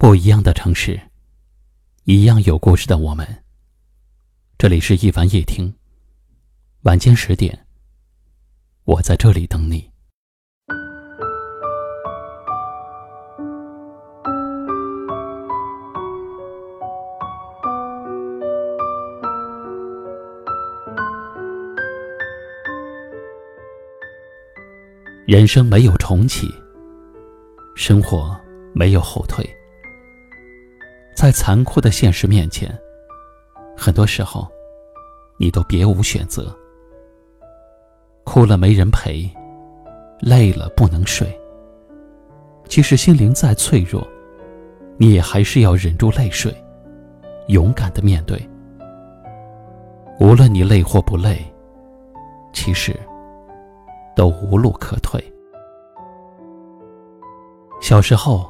不一样的城市，一样有故事的我们。这里是一凡夜听，晚间十点，我在这里等你。人生没有重启，生活没有后退。在残酷的现实面前，很多时候，你都别无选择。哭了没人陪，累了不能睡。即使心灵再脆弱，你也还是要忍住泪水，勇敢的面对。无论你累或不累，其实都无路可退。小时候。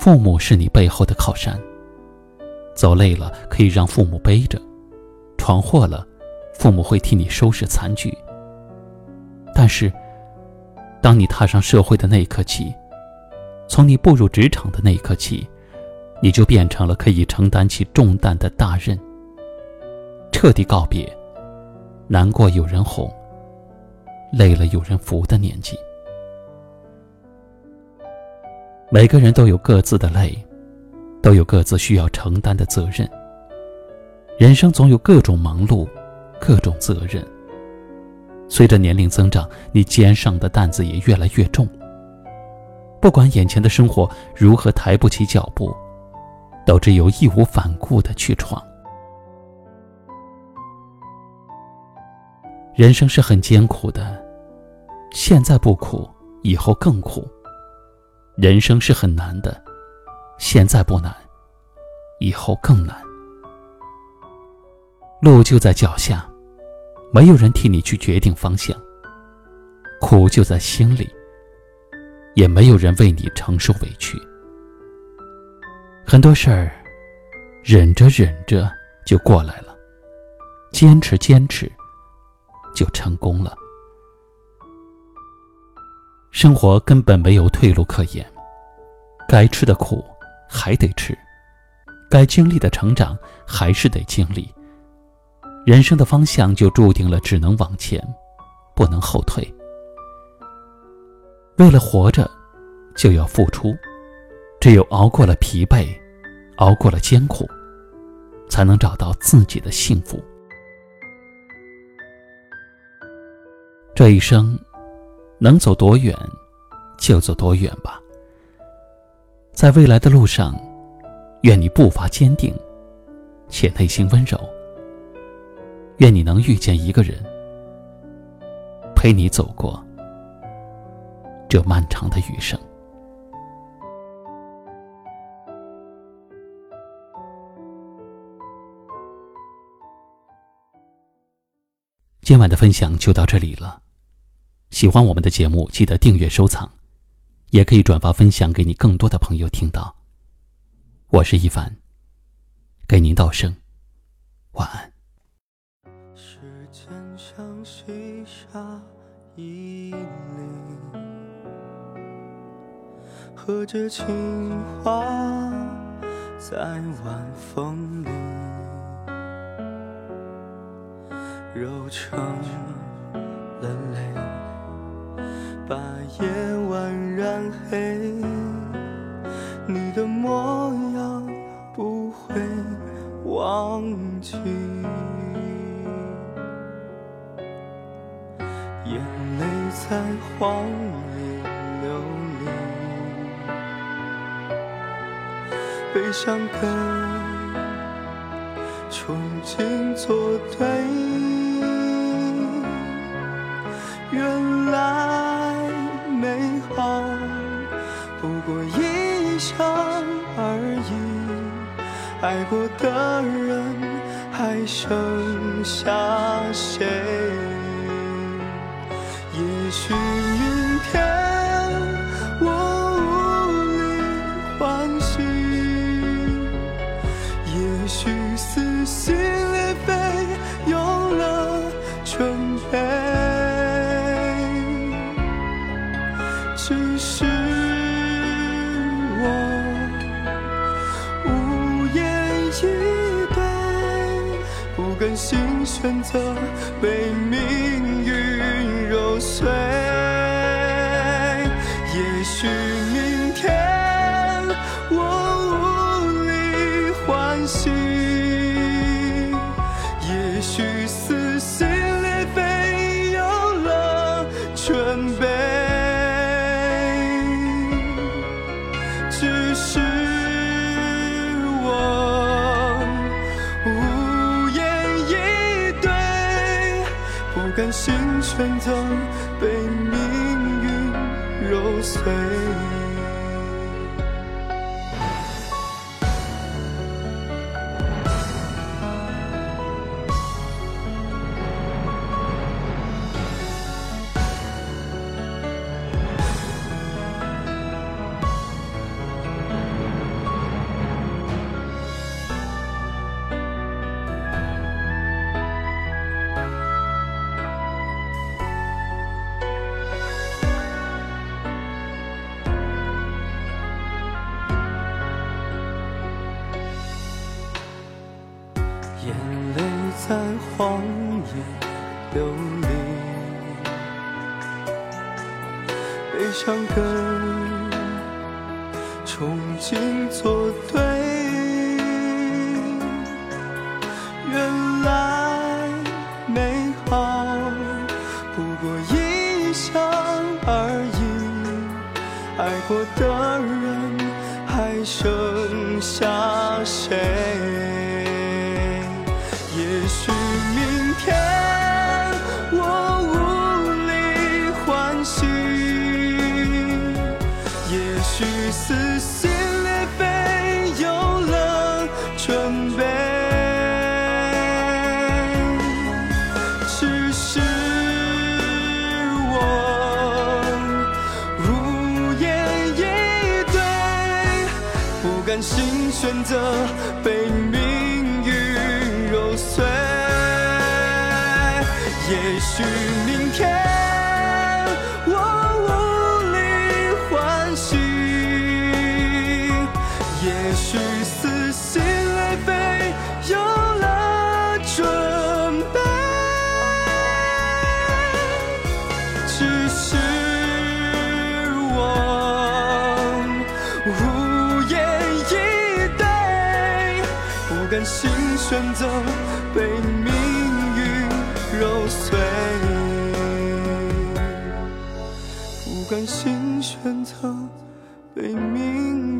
父母是你背后的靠山，走累了可以让父母背着，闯祸了，父母会替你收拾残局。但是，当你踏上社会的那一刻起，从你步入职场的那一刻起，你就变成了可以承担起重担的大任。彻底告别，难过有人哄，累了有人扶的年纪。每个人都有各自的累，都有各自需要承担的责任。人生总有各种忙碌，各种责任。随着年龄增长，你肩上的担子也越来越重。不管眼前的生活如何抬不起脚步，都只有义无反顾的去闯。人生是很艰苦的，现在不苦，以后更苦。人生是很难的，现在不难，以后更难。路就在脚下，没有人替你去决定方向；苦就在心里，也没有人为你承受委屈。很多事儿，忍着忍着就过来了，坚持坚持，就成功了。生活根本没有退路可言，该吃的苦还得吃，该经历的成长还是得经历。人生的方向就注定了只能往前，不能后退。为了活着，就要付出，只有熬过了疲惫，熬过了艰苦，才能找到自己的幸福。这一生。能走多远，就走多远吧。在未来的路上，愿你步伐坚定，且内心温柔。愿你能遇见一个人，陪你走过这漫长的余生。今晚的分享就到这里了。喜欢我们的节目，记得订阅收藏，也可以转发分享给你更多的朋友听到。我是一凡，给您道声晚安。时间像细沙一粒，和着情话在晚风里揉成了泪。把夜晚染黑，你的模样不会忘记，眼泪在荒里流离，悲伤跟憧憬作对，原想而已，爱过的人还剩下谁？也许明天我无力欢喜，也许撕心裂肺有了准备，只是。选择被命运揉碎。也许被命运揉碎。悲伤跟憧憬作对。原来美好不过一想而已，爱过的人还剩下谁？也许明天撕心裂肺有了准备，只是我无言以对，不甘心选择被命运揉碎。也许明天不甘心选择被命运揉碎，不甘心选择被命